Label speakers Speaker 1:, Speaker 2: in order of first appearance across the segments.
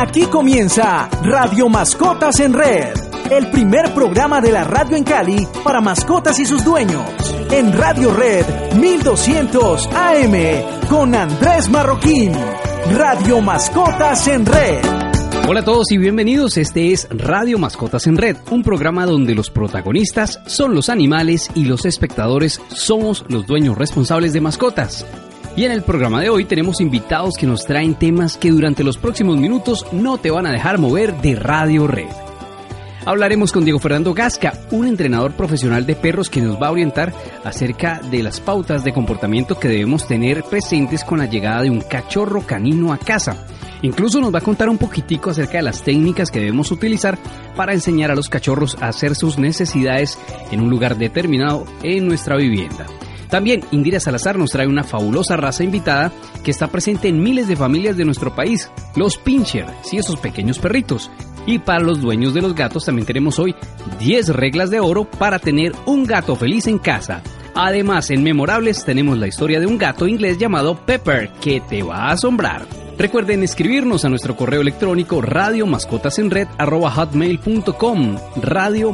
Speaker 1: Aquí comienza Radio Mascotas en Red, el primer programa de la radio en Cali para mascotas y sus dueños. En Radio Red 1200 AM con Andrés Marroquín. Radio Mascotas en Red.
Speaker 2: Hola a todos y bienvenidos. Este es Radio Mascotas en Red, un programa donde los protagonistas son los animales y los espectadores somos los dueños responsables de mascotas. Y en el programa de hoy tenemos invitados que nos traen temas que durante los próximos minutos no te van a dejar mover de Radio Red. Hablaremos con Diego Fernando Gasca, un entrenador profesional de perros que nos va a orientar acerca de las pautas de comportamiento que debemos tener presentes con la llegada de un cachorro canino a casa. Incluso nos va a contar un poquitico acerca de las técnicas que debemos utilizar para enseñar a los cachorros a hacer sus necesidades en un lugar determinado en nuestra vivienda. También Indira Salazar nos trae una fabulosa raza invitada que está presente en miles de familias de nuestro país, los Pinscher, sí, esos pequeños perritos. Y para los dueños de los gatos también tenemos hoy 10 reglas de oro para tener un gato feliz en casa. Además, en Memorables tenemos la historia de un gato inglés llamado Pepper que te va a asombrar. Recuerden escribirnos a nuestro correo electrónico radio hotmail.com radio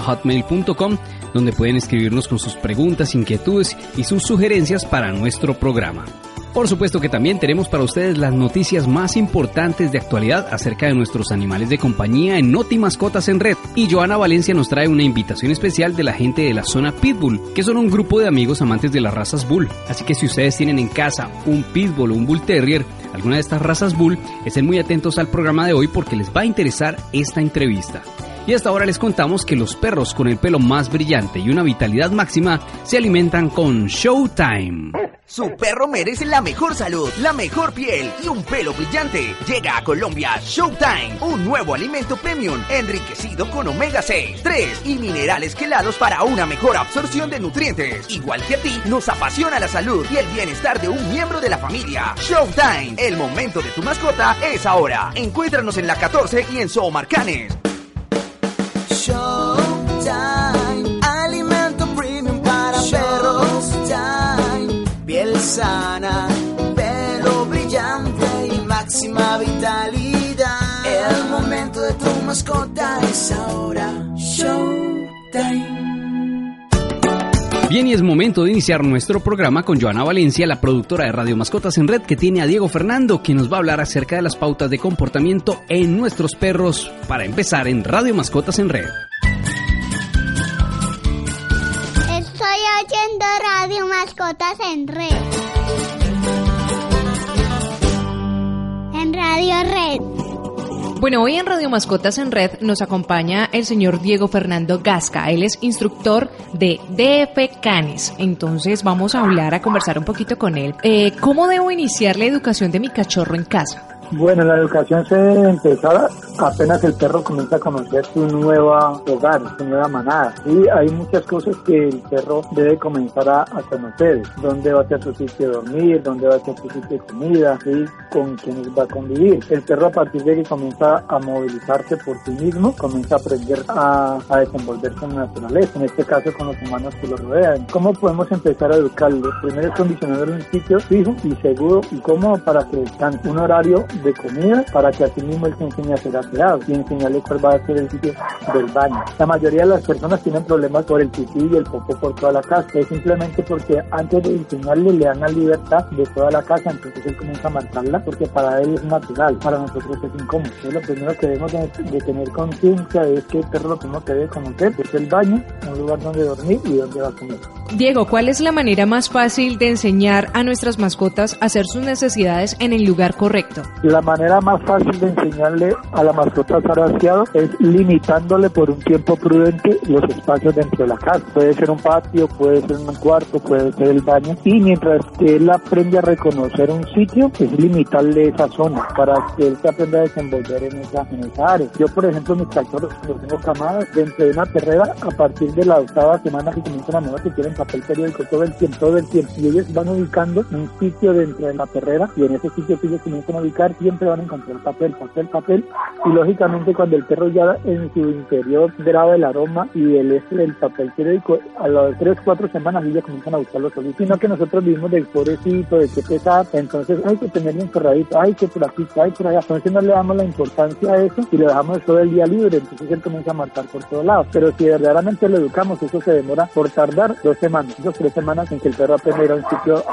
Speaker 2: hotmail.com donde pueden escribirnos con sus preguntas, inquietudes y sus sugerencias para nuestro programa. Por supuesto que también tenemos para ustedes las noticias más importantes de actualidad acerca de nuestros animales de compañía en Noti Mascotas en Red. Y Joana Valencia nos trae una invitación especial de la gente de la zona Pitbull, que son un grupo de amigos amantes de las razas Bull. Así que si ustedes tienen en casa un Pitbull o un Bull Terrier, alguna de estas razas Bull, estén muy atentos al programa de hoy porque les va a interesar esta entrevista. Y hasta ahora les contamos que los perros con el pelo más brillante y una vitalidad máxima se alimentan con Showtime.
Speaker 3: Su perro merece la mejor salud, la mejor piel y un pelo brillante. Llega a Colombia Showtime, un nuevo alimento premium enriquecido con omega 6, 3 y minerales quelados para una mejor absorción de nutrientes. Igual que a ti, nos apasiona la salud y el bienestar de un miembro de la familia. Showtime, el momento de tu mascota es ahora. Encuéntranos en la 14 y en Zoomarcanes.
Speaker 4: Showtime, sana, pelo brillante y máxima vitalidad. El momento de tu mascota es ahora. Showtime.
Speaker 2: Bien, y es momento de iniciar nuestro programa con Joana Valencia, la productora de Radio Mascotas en Red, que tiene a Diego Fernando, que nos va a hablar acerca de las pautas de comportamiento en nuestros perros, para empezar en Radio Mascotas en Red.
Speaker 5: Estoy oyendo Radio Mascotas en Red. En Radio Red.
Speaker 6: Bueno, hoy en Radio Mascotas en Red nos acompaña el señor Diego Fernando Gasca. Él es instructor de DF Canes. Entonces vamos a hablar, a conversar un poquito con él. Eh, ¿Cómo debo iniciar la educación de mi cachorro en casa?
Speaker 7: Bueno, la educación se empezar apenas el perro comienza a conocer su nueva hogar, su nueva manada. Y hay muchas cosas que el perro debe comenzar a, conocer. Dónde va a ser su sitio de dormir, dónde va a ser su sitio de comida, ¿sí? con quienes va a convivir. El perro a partir de que comienza a movilizarse por sí mismo, comienza a aprender a, a desenvolverse en la naturaleza, en este caso con los humanos que lo rodean. ¿Cómo podemos empezar a educarlo? Primero es condicionarlo en un sitio fijo y seguro y cómodo para que tengan un horario de comida para que así mismo él se enseñe a ser aseado y enseñarle cuál va a ser el sitio del baño. La mayoría de las personas tienen problemas por el pipí y el popó por toda la casa. Es simplemente porque antes de enseñarle le dan la libertad de toda la casa, entonces él comienza a marcarla porque para él es natural, para nosotros es incómodo. Entonces lo primero que debemos de, tener conciencia es que el perro lo primero que debe conocer es el baño, un lugar donde dormir y donde va a comer.
Speaker 6: Diego, ¿cuál es la manera más fácil de enseñar a nuestras mascotas a hacer sus necesidades en el lugar correcto?
Speaker 7: La manera más fácil de enseñarle a la mascota a estar aseado es limitándole por un tiempo prudente los espacios dentro de la casa. Puede ser un patio, puede ser un cuarto, puede ser el baño. Y mientras que él aprende a reconocer un sitio, es limitarle esa zona para que él se aprenda a desenvolver en esa, en esa área. Yo, por ejemplo, mis cachorros, cuando tengo camadas, dentro de una perrera, a partir de la octava semana que comienzan a mover, que quieren papel periódico todo el tiempo, todo el tiempo. Y ellos van ubicando un sitio dentro de la perrera y en ese sitio ellos comienzan a ubicar siempre van a encontrar papel, papel, papel. Y lógicamente cuando el perro ya en su interior graba el aroma y el este del papel periódico, a las tres, cuatro semanas ellos comienzan a buscarlo solitos. Sino que nosotros vivimos del pobrecito, de qué pesar, entonces hay que tenerlo encerradito, hay que por aquí, hay por allá. Entonces no le damos la importancia a eso y lo dejamos todo el día libre, entonces él comienza a marcar por todos lados. Pero si verdaderamente lo educamos, eso se demora por tardar dos semanas, dos, tres semanas en que el perro aprenda a ir a un sitio.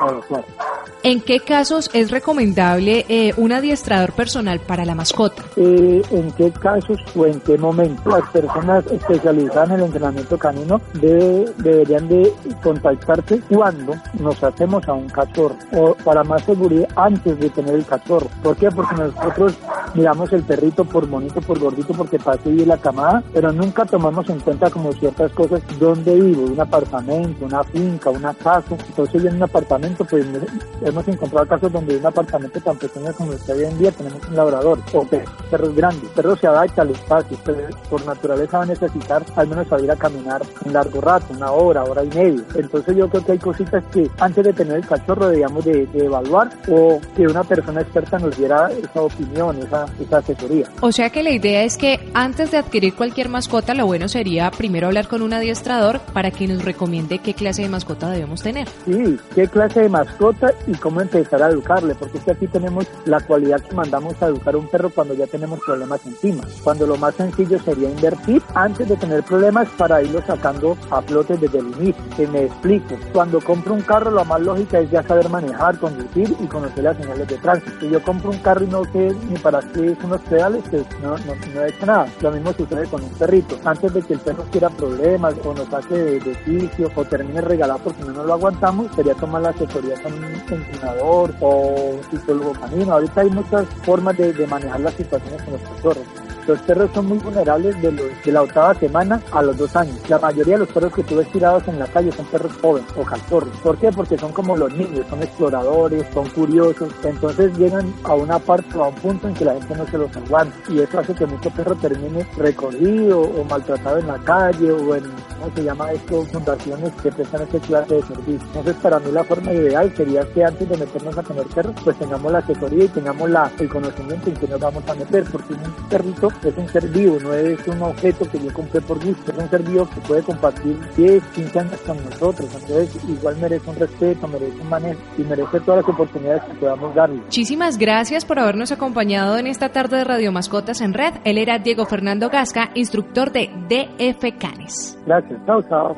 Speaker 6: ¿En qué casos es recomendable eh, un adiestrador personal para la mascota?
Speaker 7: Eh, ¿En qué casos o en qué momento las personas especializadas en el entrenamiento canino debe- deberían de contactarse cuando nos hacemos a un cachorro o para más seguridad antes de tener el cachorro? ¿Por qué? Porque nosotros miramos el perrito por bonito, por gordito, porque pase bien la camada, pero nunca tomamos en cuenta como ciertas cosas, dónde vivo, un apartamento, una finca, una casa. Entonces en un apartamento pues hemos encontrado casos donde un apartamento tan pequeño como está hoy en día tenemos un labrador o pe- perros grandes. Perros se adapta al espacio, pero por naturaleza va a necesitar al menos salir a caminar un largo rato, una hora, hora y media. Entonces yo creo que hay cositas que antes de tener el cachorro debíamos de, de evaluar o que una persona experta nos diera esa opinión, esa, esa asesoría.
Speaker 6: O sea que la idea es que antes de adquirir cualquier mascota, lo bueno sería primero hablar con un adiestrador para que nos recomiende qué clase de mascota debemos tener.
Speaker 7: Sí, qué clase de mascota y cómo empezar a educarle, porque es que aquí tenemos la cualidad que mandamos a educar un perro cuando ya tenemos problemas encima. Cuando lo más sencillo sería invertir antes de tener problemas para irlo sacando a flote desde el inicio. Que me explico. Cuando compro un carro, la más lógica es ya saber manejar, conducir y conocer las señales de tránsito. Si yo compro un carro y no sé ni para qué son los pedales, pues no, no, no he hecho nada. Lo mismo sucede con un perrito. Antes de que el perro quiera problemas o nos saque de, de quicio o termine regalado porque no nos lo aguantamos, sería tomar la asesoría con un entrenador o un psicólogo canino. Ahorita hay muchas formas de, de manejar las situaciones con los cachorros. Los perros son muy vulnerables de, los, de la octava semana a los dos años. La mayoría de los perros que tú ves tirados en la calle son perros jóvenes o cachorros. ¿Por qué? Porque son como los niños, son exploradores, son curiosos. Entonces llegan a una parte o a un punto en que la gente no se los aguanta. Y eso hace que mucho perro termine recogido o maltratado en la calle o en, ¿cómo se llama esto? Fundaciones que prestan este clase de servicio. Entonces para mí la forma ideal sería que antes de meternos a tener perros, pues tengamos la asesoría y tengamos la, el conocimiento en que nos vamos a meter. Porque un perrito es un ser vivo, no es un objeto que yo compré por gusto, es un ser vivo que puede compartir 10, 15 años con nosotros, entonces igual merece un respeto, merece un manejo y merece todas las oportunidades que podamos darle.
Speaker 6: Muchísimas gracias por habernos acompañado en esta tarde de Radio Mascotas en Red. Él era Diego Fernando Gasca, instructor de DF Canes.
Speaker 7: Gracias, chao, chao.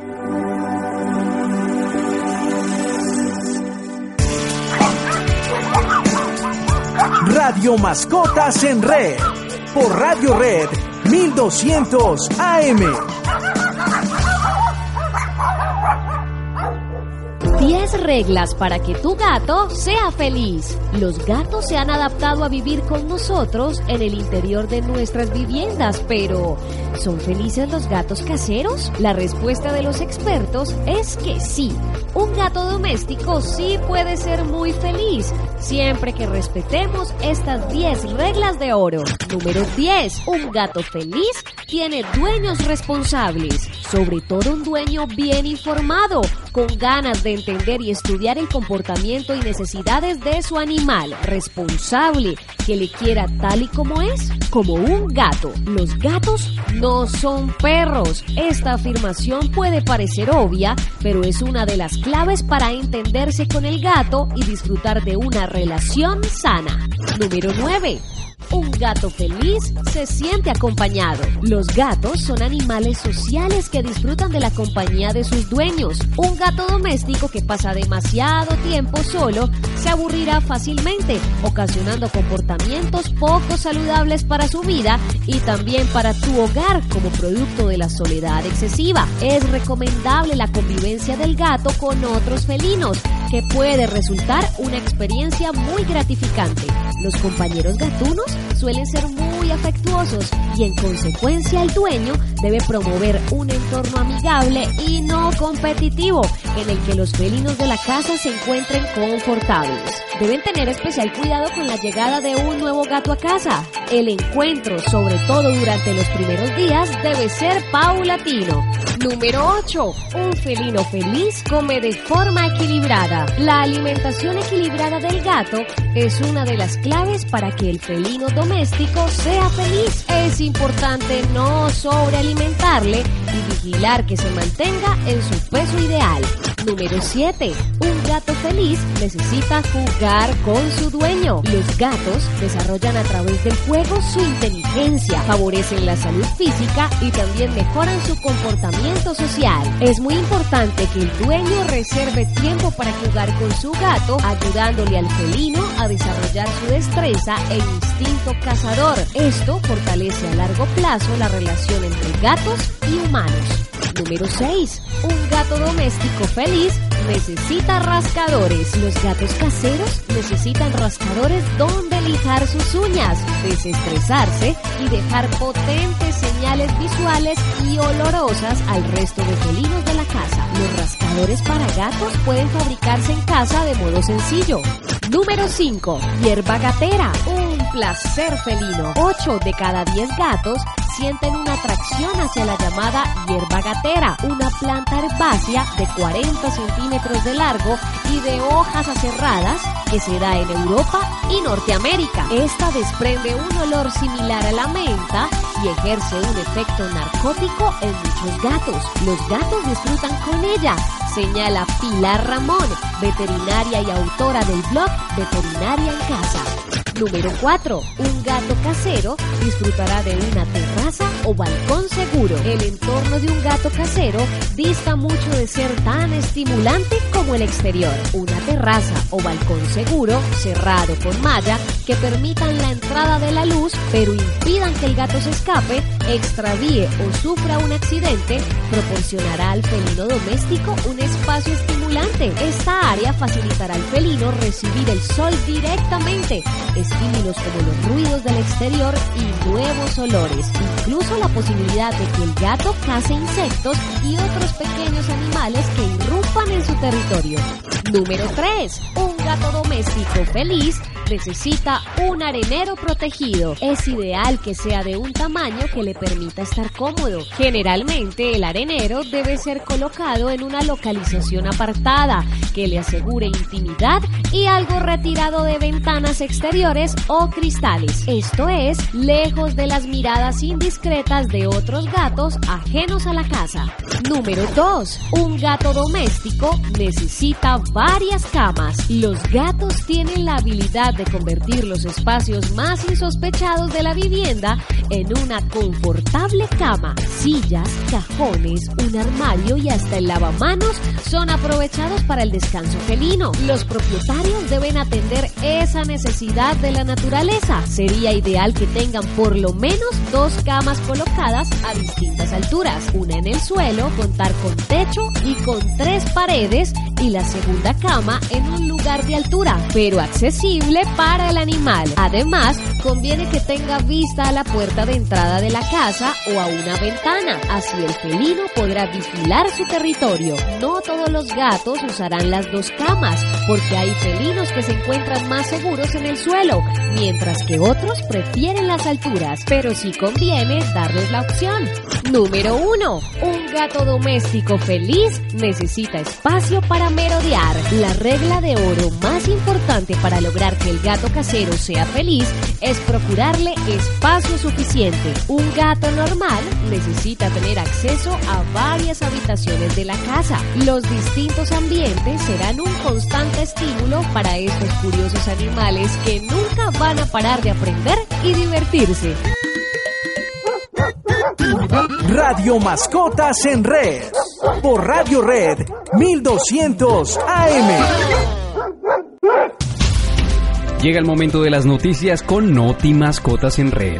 Speaker 1: Radio Mascotas en Red. Por Radio Red 1200 AM.
Speaker 8: 10 reglas para que tu gato sea feliz. Los gatos se han adaptado a vivir con nosotros en el interior de nuestras viviendas, pero ¿son felices los gatos caseros? La respuesta de los expertos es que sí. Un gato doméstico sí puede ser muy feliz, siempre que respetemos estas 10 reglas de oro. Número 10. Un gato feliz tiene dueños responsables, sobre todo un dueño bien informado, con ganas de entender y estudiar el comportamiento y necesidades de su animal, responsable, que le quiera tal y como es, como un gato. Los gatos no son perros. Esta afirmación puede parecer obvia, pero es una de las claves para entenderse con el gato y disfrutar de una relación sana. Número 9. Un gato feliz se siente acompañado. Los gatos son animales sociales que disfrutan de la compañía de sus dueños. Un gato doméstico que pasa demasiado tiempo solo se aburrirá fácilmente, ocasionando comportamientos poco saludables para su vida y también para tu hogar como producto de la soledad excesiva. Es recomendable la convivencia del gato con otros felinos, que puede resultar una experiencia muy gratificante. Los compañeros gatunos suelen ser muy afectuosos y en consecuencia el dueño debe promover un entorno amigable y no competitivo en el que los felinos de la casa se encuentren confortables. Deben tener especial cuidado con la llegada de un nuevo gato a casa. El encuentro, sobre todo durante los primeros días, debe ser paulatino. Número 8. Un felino feliz come de forma equilibrada. La alimentación equilibrada del gato es una de las claves para que el felino doméstico sea feliz. Es importante no sobrealimentarle y vigilar que se mantenga en su peso ideal. Número 7. Un gato feliz necesita jugar con su dueño. Los gatos desarrollan a través del juego su inteligencia, favorecen la salud física y también mejoran su comportamiento social. Es muy importante que el dueño reserve tiempo para jugar con su gato, ayudándole al felino a desarrollar su destreza e instinto cazador. Esto fortalece a largo plazo la relación entre gatos y humanos. Número 6. Un gato doméstico feliz necesita rascadores. Los gatos caseros necesitan rascadores donde lijar sus uñas, desestresarse y dejar potentes señales visuales y olorosas al resto de felinos de la casa. Los rascadores para gatos pueden fabricarse en casa de modo sencillo. Número 5. Hierba gatera. Un placer felino. 8 de cada 10 gatos sienten una atracción hacia la llamada hierba gatera, una planta herbácea de 40 centímetros de largo y de hojas aserradas que se da en Europa y Norteamérica. Esta desprende un olor similar a la menta y ejerce un efecto narcótico en muchos gatos. Los gatos disfrutan con ella, señala Pilar Ramón, veterinaria y autora del blog Veterinaria en Casa. Número 4. Un gato casero disfrutará de una terraza o balcón seguro. El entorno de un gato casero dista mucho de ser tan estimulante como el exterior. Una terraza o balcón seguro, cerrado con malla, que permitan la entrada de la luz, pero impidan que el gato se escape, extravíe o sufra un accidente, proporcionará al felino doméstico un espacio estimulante. Esta área facilitará al felino recibir el sol directamente estímulos como los ruidos del exterior y nuevos olores, incluso la posibilidad de que el gato case insectos y otros pequeños animales que irrumpan en su territorio. Número 3. Un gato doméstico feliz necesita un arenero protegido. Es ideal que sea de un tamaño que le permita estar cómodo. Generalmente el arenero debe ser colocado en una localización apartada que le asegure intimidad y algo retirado de ventanas exteriores o cristales. Esto es, lejos de las miradas indiscretas de otros gatos ajenos a la casa. Número 2. Un gato doméstico necesita varias camas. Los gatos tienen la habilidad de convertir los espacios más insospechados de la vivienda en una confortable cama. Sillas, cajones, un armario y hasta el lavamanos son aprovechados para el descanso felino. Los propietarios deben atender esa necesidad de la naturaleza. Sería ideal que tengan por lo menos dos camas colocadas a distintas alturas. Una en el suelo, contar con techo y con tres paredes y la segunda cama en un lugar de altura, pero accesible para el animal. Además, conviene que tenga vista a la puerta de entrada de la casa o a una ventana, así el felino podrá vigilar su territorio. No todos los gatos usarán las dos camas, porque hay felinos que se encuentran más seguros en el suelo, mientras que otros prefieren las alturas, pero sí conviene darles la opción. Número 1. Un gato doméstico feliz necesita espacio para La regla de oro más importante para lograr que el gato casero sea feliz es procurarle espacio suficiente. Un gato normal necesita tener acceso a varias habitaciones de la casa. Los distintos ambientes serán un constante estímulo para estos curiosos animales que nunca van a parar de aprender y divertirse.
Speaker 1: Radio Mascotas en Red. Por Radio Red 1200 AM.
Speaker 2: Llega el momento de las noticias con Noti Mascotas en Red.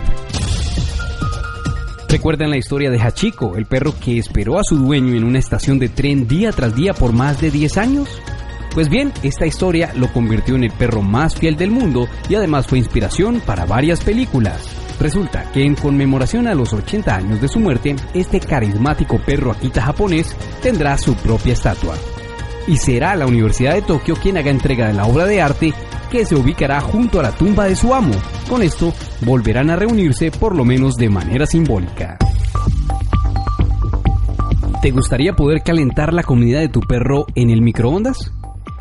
Speaker 2: ¿Recuerdan la historia de Hachiko, el perro que esperó a su dueño en una estación de tren día tras día por más de 10 años? Pues bien, esta historia lo convirtió en el perro más fiel del mundo y además fue inspiración para varias películas. Resulta que en conmemoración a los 80 años de su muerte, este carismático perro Akita japonés tendrá su propia estatua. Y será la Universidad de Tokio quien haga entrega de la obra de arte que se ubicará junto a la tumba de su amo. Con esto, volverán a reunirse por lo menos de manera simbólica. ¿Te gustaría poder calentar la comida de tu perro en el microondas?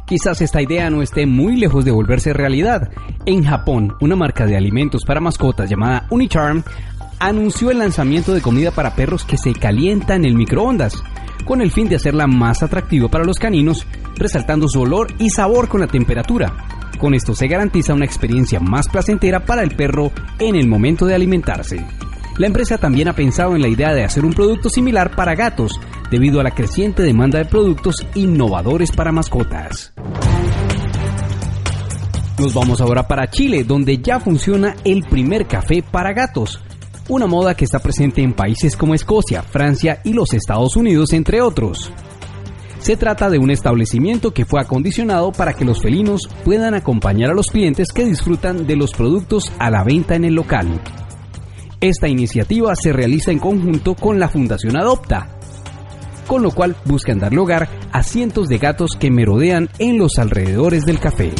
Speaker 2: Quizás esta idea no esté muy lejos de volverse realidad. En Japón, una marca de alimentos para mascotas llamada Unicharm anunció el lanzamiento de comida para perros que se calienta en el microondas, con el fin de hacerla más atractiva para los caninos, resaltando su olor y sabor con la temperatura. Con esto se garantiza una experiencia más placentera para el perro en el momento de alimentarse. La empresa también ha pensado en la idea de hacer un producto similar para gatos, debido a la creciente demanda de productos innovadores para mascotas. Nos vamos ahora para Chile, donde ya funciona el primer café para gatos, una moda que está presente en países como Escocia, Francia y los Estados Unidos, entre otros. Se trata de un establecimiento que fue acondicionado para que los felinos puedan acompañar a los clientes que disfrutan de los productos a la venta en el local. Esta iniciativa se realiza en conjunto con la Fundación Adopta, con lo cual buscan darle hogar a cientos de gatos que merodean en los alrededores del café.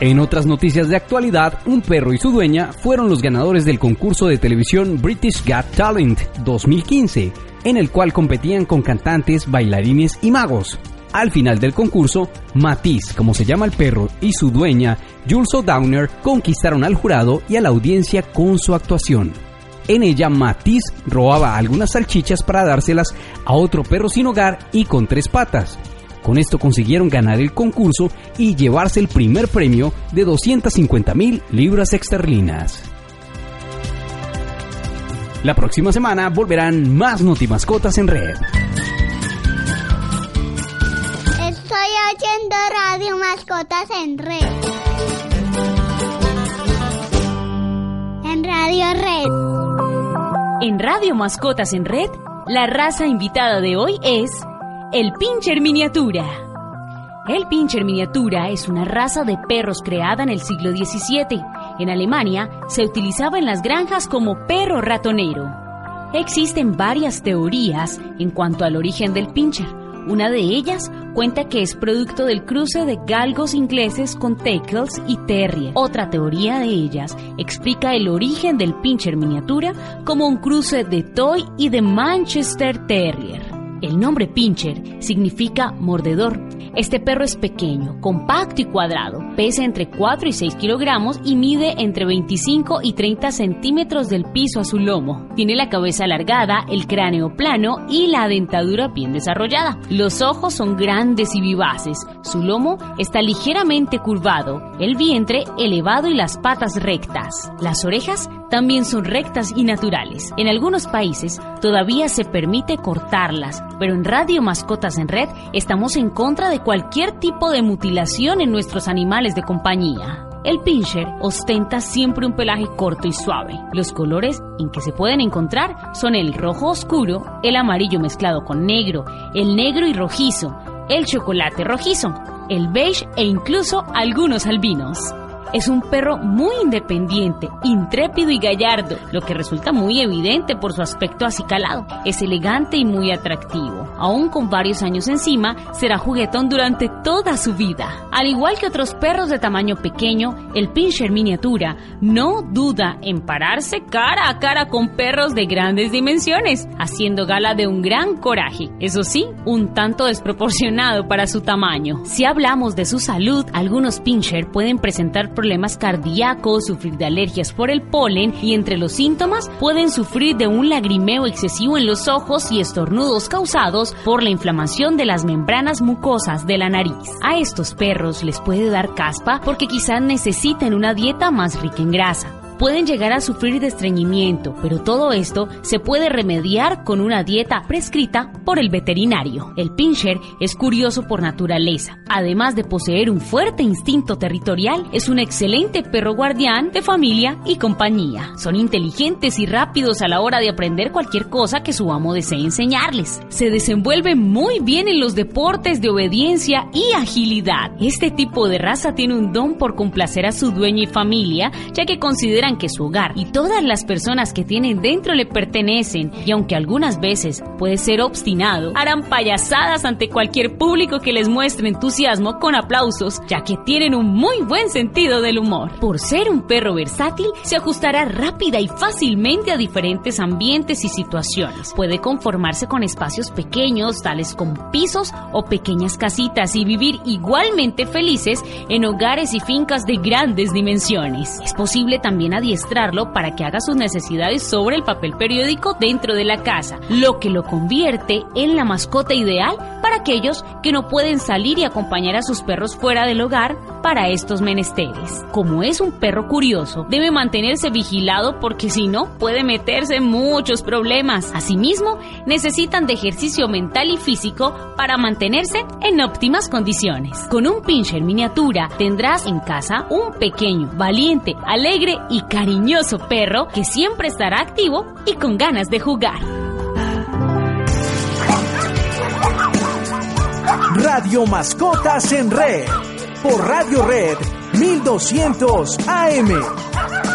Speaker 2: En otras noticias de actualidad, un perro y su dueña fueron los ganadores del concurso de televisión British Got Talent 2015, en el cual competían con cantantes, bailarines y magos. Al final del concurso, Matisse, como se llama el perro, y su dueña, Jules O'Downer, conquistaron al jurado y a la audiencia con su actuación. En ella, Matisse robaba algunas salchichas para dárselas a otro perro sin hogar y con tres patas. Con esto consiguieron ganar el concurso y llevarse el primer premio de 250 mil libras esterlinas. La próxima semana volverán más Notimascotas en red.
Speaker 5: Estoy oyendo Radio Mascotas en Red. En Radio Red.
Speaker 9: En Radio Mascotas en Red, la raza invitada de hoy es el Pincher Miniatura. El Pincher Miniatura es una raza de perros creada en el siglo XVII. En Alemania se utilizaba en las granjas como perro ratonero. Existen varias teorías en cuanto al origen del Pincher. Una de ellas cuenta que es producto del cruce de galgos ingleses con Teckles y Terrier. Otra teoría de ellas explica el origen del Pincher miniatura como un cruce de Toy y de Manchester Terrier. El nombre Pincher significa mordedor. Este perro es pequeño, compacto y cuadrado, pesa entre 4 y 6 kilogramos y mide entre 25 y 30 centímetros del piso a su lomo. Tiene la cabeza alargada, el cráneo plano y la dentadura bien desarrollada. Los ojos son grandes y vivaces, su lomo está ligeramente curvado, el vientre elevado y las patas rectas. Las orejas también son rectas y naturales. En algunos países todavía se permite cortarlas, pero en Radio Mascotas en Red estamos en contra de cualquier tipo de mutilación en nuestros animales de compañía. El pincher ostenta siempre un pelaje corto y suave. Los colores en que se pueden encontrar son el rojo oscuro, el amarillo mezclado con negro, el negro y rojizo, el chocolate rojizo, el beige e incluso algunos albinos. Es un perro muy independiente, intrépido y gallardo, lo que resulta muy evidente por su aspecto acicalado. Es elegante y muy atractivo. Aún con varios años encima, será juguetón durante toda su vida. Al igual que otros perros de tamaño pequeño, el pincher miniatura no duda en pararse cara a cara con perros de grandes dimensiones, haciendo gala de un gran coraje. Eso sí, un tanto desproporcionado para su tamaño. Si hablamos de su salud, algunos pincher pueden presentar problemas cardíacos, sufrir de alergias por el polen y entre los síntomas pueden sufrir de un lagrimeo excesivo en los ojos y estornudos causados por la inflamación de las membranas mucosas de la nariz. A estos perros les puede dar caspa porque quizás necesiten una dieta más rica en grasa. Pueden llegar a sufrir de estreñimiento, pero todo esto se puede remediar con una dieta prescrita por el veterinario. El pincher es curioso por naturaleza. Además de poseer un fuerte instinto territorial, es un excelente perro guardián de familia y compañía. Son inteligentes y rápidos a la hora de aprender cualquier cosa que su amo desee enseñarles. Se desenvuelve muy bien en los deportes de obediencia y agilidad. Este tipo de raza tiene un don por complacer a su dueño y familia, ya que que su hogar y todas las personas que tienen dentro le pertenecen, y aunque algunas veces puede ser obstinado, harán payasadas ante cualquier público que les muestre entusiasmo con aplausos, ya que tienen un muy buen sentido del humor. Por ser un perro versátil, se ajustará rápida y fácilmente a diferentes ambientes y situaciones. Puede conformarse con espacios pequeños, tales como pisos o pequeñas casitas, y vivir igualmente felices en hogares y fincas de grandes dimensiones. Es posible también adiestrarlo para que haga sus necesidades sobre el papel periódico dentro de la casa, lo que lo convierte en la mascota ideal para aquellos que no pueden salir y acompañar a sus perros fuera del hogar para estos menesteres. Como es un perro curioso, debe mantenerse vigilado porque si no puede meterse en muchos problemas. Asimismo, necesitan de ejercicio mental y físico para mantenerse en óptimas condiciones. Con un pincher miniatura tendrás en casa un pequeño, valiente, alegre y cariñoso perro que siempre estará activo y con ganas de jugar.
Speaker 1: Radio Mascotas en Red. Por Radio Red 1200 AM.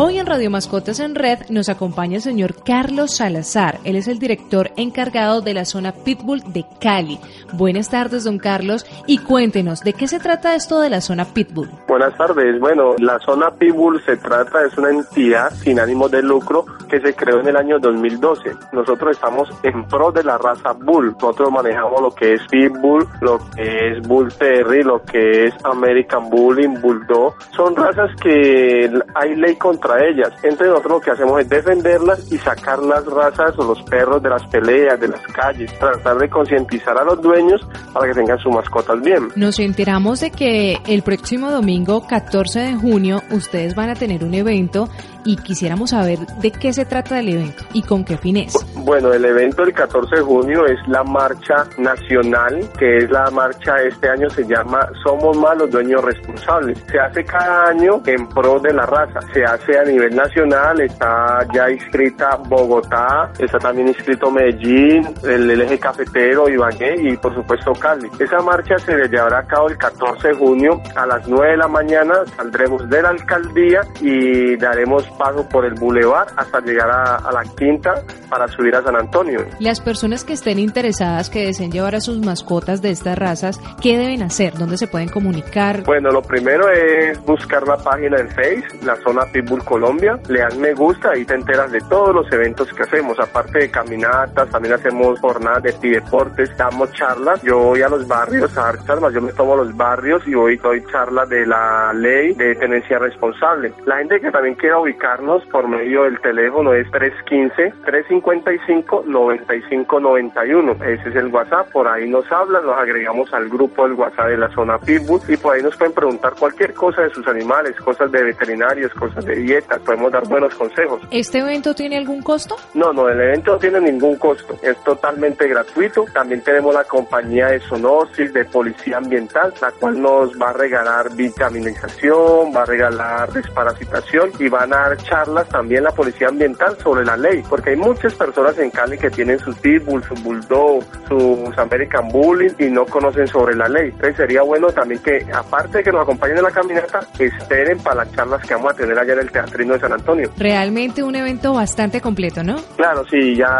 Speaker 6: Hoy en Radio Mascotas en Red nos acompaña el señor Carlos Salazar. Él es el director encargado de la zona Pitbull de Cali. Buenas tardes, don Carlos, y cuéntenos, ¿de qué se trata esto de la zona Pitbull?
Speaker 10: Buenas tardes. Bueno, la zona Pitbull se trata, es una entidad sin ánimo de lucro que se creó en el año 2012. Nosotros estamos en pro de la raza Bull. Nosotros manejamos lo que es Pitbull, lo que es Bull Terry, lo que es American Bullying, Bulldog. Son razas que hay ley contra ellas. Entonces nosotros lo que hacemos es defenderlas y sacar las razas o los perros de las peleas, de las calles, tratar de concientizar a los dueños para que tengan sus mascotas bien.
Speaker 6: Nos enteramos de que el próximo domingo 14 de junio ustedes van a tener un evento y quisiéramos saber de qué se trata el evento y con qué fines.
Speaker 10: Bueno, el evento del 14 de junio es la marcha nacional, que es la marcha, este año se llama Somos más los dueños responsables. Se hace cada año en pro de la raza. Se hace a nivel nacional, está ya inscrita Bogotá, está también inscrito Medellín, el, eje cafetero, Ibagué y por supuesto Cali. Esa marcha se llevará a cabo el 14 de junio a las 9 de la mañana. Saldremos de la alcaldía y daremos paso por el bulevar hasta llegar a, a la quinta para subir a San Antonio.
Speaker 6: Las personas que estén interesadas, que deseen llevar a sus mascotas de estas razas, ¿qué deben hacer? ¿Dónde se pueden comunicar?
Speaker 10: Bueno, lo primero es buscar la página en Face, la zona Pitbull Colombia, le dan me gusta, ahí te enteras de todos los eventos que hacemos, aparte de caminatas, también hacemos jornadas de deportes, damos charlas, yo voy a los barrios a dar charlas, yo me tomo a los barrios y voy doy charlas de la ley de tenencia responsable. La gente que también quiera ubicarnos por medio del teléfono es 315 355 9591. Ese es el WhatsApp, por ahí nos hablan, nos agregamos al grupo del WhatsApp de la zona Pitbull y por ahí nos pueden preguntar cualquier cosa de sus animales, cosas de veterinarios, cosas de dietas, podemos dar buenos consejos.
Speaker 6: ¿Este evento tiene algún costo?
Speaker 10: No, no, el evento no tiene ningún costo, es totalmente gratuito. También tenemos la compañía de Sonosis, de Policía Ambiental, la cual nos va a regalar vitaminización, va a regalar desparasitación y van a dar charlas también la Policía Ambiental sobre la ley, porque hay muchas personas en Cali que tienen sus pitbull, su bulldog, sus American Bullying y no conocen sobre la ley. Entonces sería bueno también que, aparte de que nos acompañen en la caminata, esperen para las charlas que vamos a tener allá en el Teatrino de San Antonio.
Speaker 6: Realmente un evento bastante completo, ¿no?
Speaker 10: Claro, sí, ya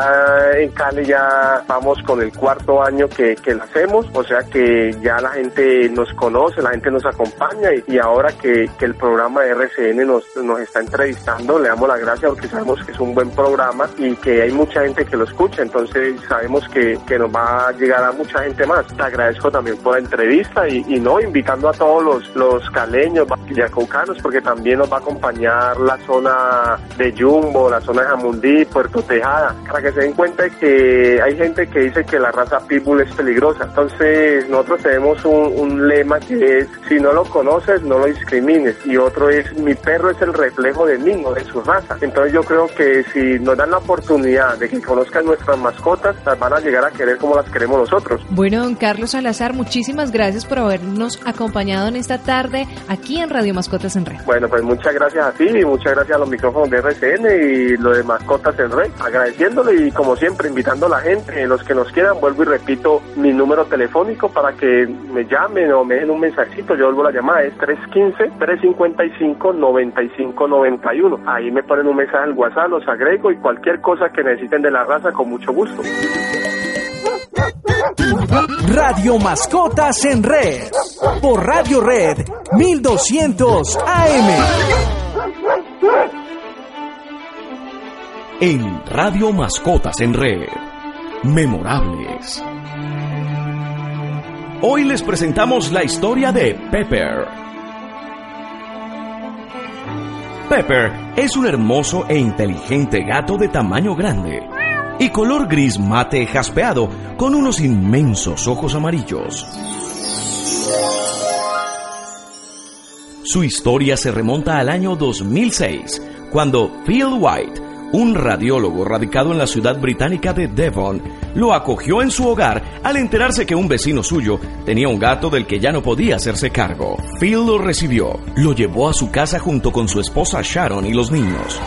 Speaker 10: en Cali ya vamos con el cuarto año que, que lo hacemos, o sea que ya la gente nos conoce, la gente nos acompaña y, y ahora que, que, el programa de RCN nos, nos está entrevistando, le damos las gracias porque sabemos que es un buen programa y que hay mucha gente que lo escucha, entonces sabemos que, que nos va a llegar a mucha gente más. Te agradezco también por la entrevista y, y no invitando a todos los, los caleños, yacaucanos, porque también nos va a acompañar la zona de Jumbo, la zona de Jamundí, Puerto Tejada, para que se den cuenta que hay gente que dice que la raza Pitbull es peligrosa. Entonces nosotros tenemos un, un lema que es, si no lo conoces, no lo discrimines. Y otro es, mi perro es el reflejo de mí, no de su raza. Entonces yo creo que si nos dan la oportunidad de que conozcan nuestras mascotas, las van a llegar a querer como las queremos nosotros.
Speaker 6: Bueno, don Carlos Salazar, muchísimas gracias por habernos acompañado en esta tarde aquí en Radio Mascotas en Red.
Speaker 10: Bueno, pues muchas gracias a ti y muchas gracias a los micrófonos de RCN y lo de Mascotas en Red. Agradeciéndole y como siempre invitando a la gente, los que nos quieran, vuelvo y repito mi número telefónico para que me llamen o me den un mensajito. Yo vuelvo la llamada, es 315-355-9591. Ahí me ponen un mensaje al WhatsApp, los agrego y cualquier cosa que necesiten de la raza, con mucho gusto.
Speaker 1: Radio Mascotas en Red. Por Radio Red 1200 AM.
Speaker 11: En Radio Mascotas en Red. Memorables. Hoy les presentamos la historia de Pepper. Pepper es un hermoso e inteligente gato de tamaño grande y color gris mate jaspeado con unos inmensos ojos amarillos. Su historia se remonta al año 2006, cuando Phil White, un radiólogo radicado en la ciudad británica de Devon, lo acogió en su hogar al enterarse que un vecino suyo tenía un gato del que ya no podía hacerse cargo. Phil lo recibió, lo llevó a su casa junto con su esposa Sharon y los niños.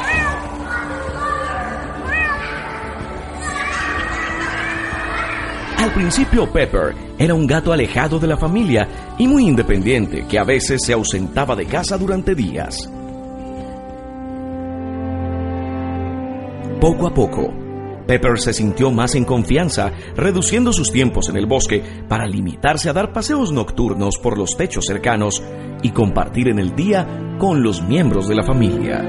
Speaker 11: Al principio Pepper era un gato alejado de la familia y muy independiente que a veces se ausentaba de casa durante días. Poco a poco, Pepper se sintió más en confianza, reduciendo sus tiempos en el bosque para limitarse a dar paseos nocturnos por los techos cercanos y compartir en el día con los miembros de la familia.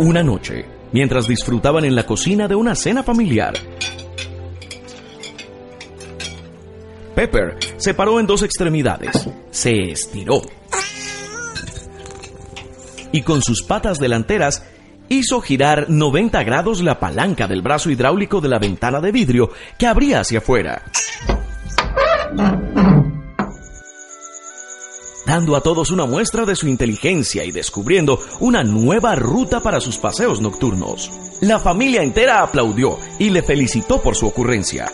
Speaker 11: Una noche, mientras disfrutaban en la cocina de una cena familiar. Pepper se paró en dos extremidades, se estiró y con sus patas delanteras hizo girar 90 grados la palanca del brazo hidráulico de la ventana de vidrio que abría hacia afuera. dando a todos una muestra de su inteligencia y descubriendo una nueva ruta para sus paseos nocturnos. La familia entera aplaudió y le felicitó por su ocurrencia.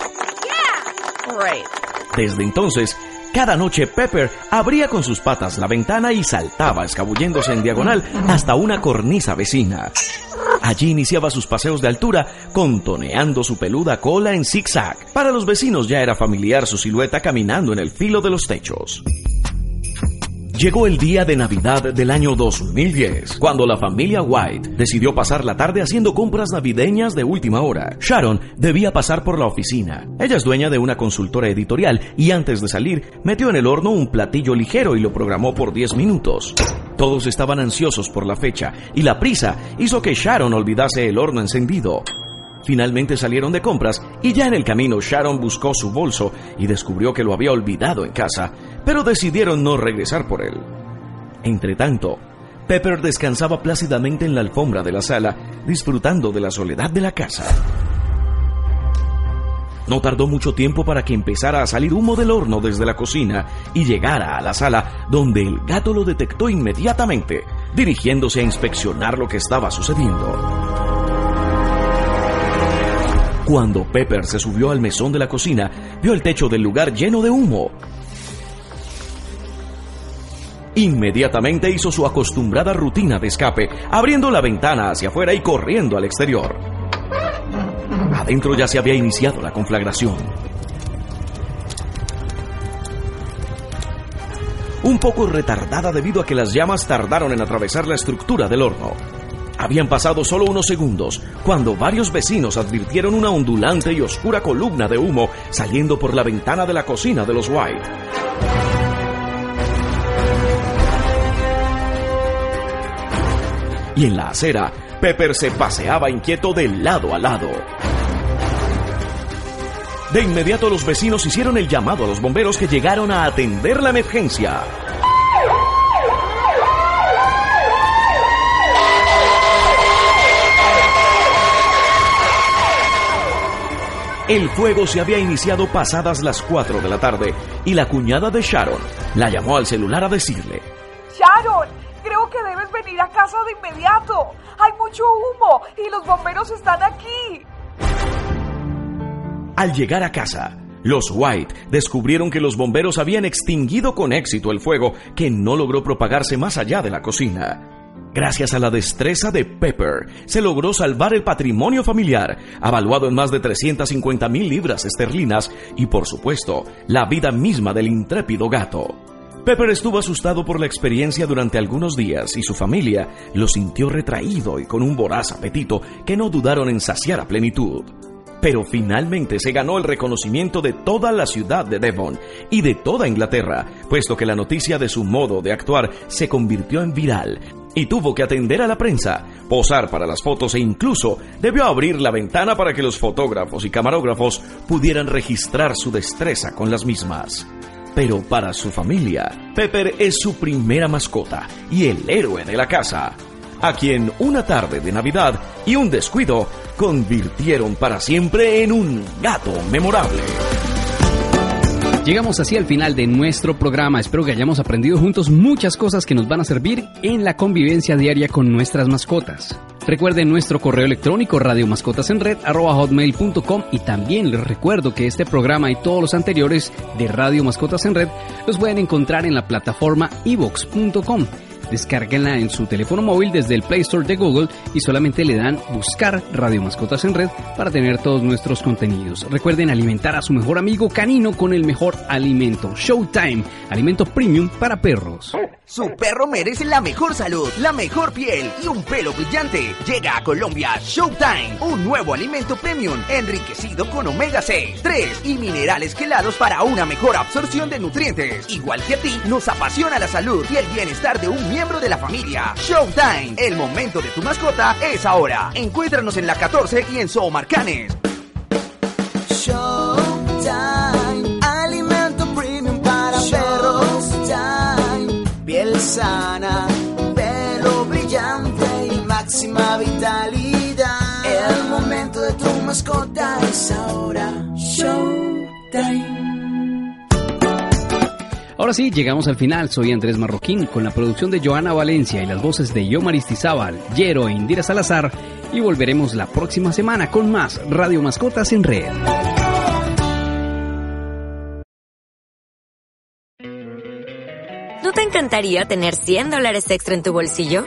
Speaker 11: Desde entonces, cada noche Pepper abría con sus patas la ventana y saltaba escabulléndose en diagonal hasta una cornisa vecina. Allí iniciaba sus paseos de altura, contoneando su peluda cola en zigzag. Para los vecinos ya era familiar su silueta caminando en el filo de los techos. Llegó el día de Navidad del año 2010, cuando la familia White decidió pasar la tarde haciendo compras navideñas de última hora. Sharon debía pasar por la oficina. Ella es dueña de una consultora editorial y antes de salir metió en el horno un platillo ligero y lo programó por 10 minutos. Todos estaban ansiosos por la fecha y la prisa hizo que Sharon olvidase el horno encendido. Finalmente salieron de compras y ya en el camino Sharon buscó su bolso y descubrió que lo había olvidado en casa, pero decidieron no regresar por él. Entretanto, Pepper descansaba plácidamente en la alfombra de la sala, disfrutando de la soledad de la casa. No tardó mucho tiempo para que empezara a salir humo del horno desde la cocina y llegara a la sala, donde el gato lo detectó inmediatamente, dirigiéndose a inspeccionar lo que estaba sucediendo. Cuando Pepper se subió al mesón de la cocina, vio el techo del lugar lleno de humo. Inmediatamente hizo su acostumbrada rutina de escape, abriendo la ventana hacia afuera y corriendo al exterior. Adentro ya se había iniciado la conflagración. Un poco retardada debido a que las llamas tardaron en atravesar la estructura del horno. Habían pasado solo unos segundos cuando varios vecinos advirtieron una ondulante y oscura columna de humo saliendo por la ventana de la cocina de los White. y en la acera, Pepper se paseaba inquieto de lado a lado. De inmediato los vecinos hicieron el llamado a los bomberos que llegaron a atender la emergencia. El fuego se había iniciado pasadas las 4 de la tarde y la cuñada de Sharon la llamó al celular a decirle,
Speaker 12: Sharon, creo que debes venir a casa de inmediato. Hay mucho humo y los bomberos están aquí.
Speaker 11: Al llegar a casa, los White descubrieron que los bomberos habían extinguido con éxito el fuego que no logró propagarse más allá de la cocina. Gracias a la destreza de Pepper, se logró salvar el patrimonio familiar, avaluado en más de 350 mil libras esterlinas, y por supuesto, la vida misma del intrépido gato. Pepper estuvo asustado por la experiencia durante algunos días y su familia lo sintió retraído y con un voraz apetito que no dudaron en saciar a plenitud. Pero finalmente se ganó el reconocimiento de toda la ciudad de Devon y de toda Inglaterra, puesto que la noticia de su modo de actuar se convirtió en viral, y tuvo que atender a la prensa, posar para las fotos e incluso debió abrir la ventana para que los fotógrafos y camarógrafos pudieran registrar su destreza con las mismas. Pero para su familia, Pepper es su primera mascota y el héroe de la casa, a quien una tarde de Navidad y un descuido convirtieron para siempre en un gato memorable.
Speaker 2: Llegamos así al final de nuestro programa. Espero que hayamos aprendido juntos muchas cosas que nos van a servir en la convivencia diaria con nuestras mascotas. Recuerden nuestro correo electrónico radiomascotasenred.com y también les recuerdo que este programa y todos los anteriores de Radio Mascotas en Red los pueden encontrar en la plataforma evox.com. Descárguenla en su teléfono móvil desde el Play Store de Google y solamente le dan buscar Radio Mascotas en Red para tener todos nuestros contenidos. Recuerden alimentar a su mejor amigo canino con el mejor alimento, Showtime, alimento premium para perros.
Speaker 3: Su perro merece la mejor salud, la mejor piel y un pelo brillante. Llega a Colombia Showtime, un nuevo alimento premium enriquecido con omega 6, 3 y minerales quelados para una mejor absorción de nutrientes. Igual que a ti, nos apasiona la salud y el bienestar de un miembro de la familia. Showtime, el momento de tu mascota es ahora. Encuéntranos en la 14 y en Marcanes.
Speaker 4: Showtime, alimento premium para perros. Showtime, piel sana, pelo brillante y máxima vitalidad. El momento de tu mascota es ahora. Showtime.
Speaker 2: Ahora sí, llegamos al final. Soy Andrés Marroquín con la producción de Joana Valencia y las voces de Yomar Istizábal, Yero e Indira Salazar. Y volveremos la próxima semana con más Radio Mascotas en Red.
Speaker 13: ¿No te encantaría tener 100 dólares extra en tu bolsillo?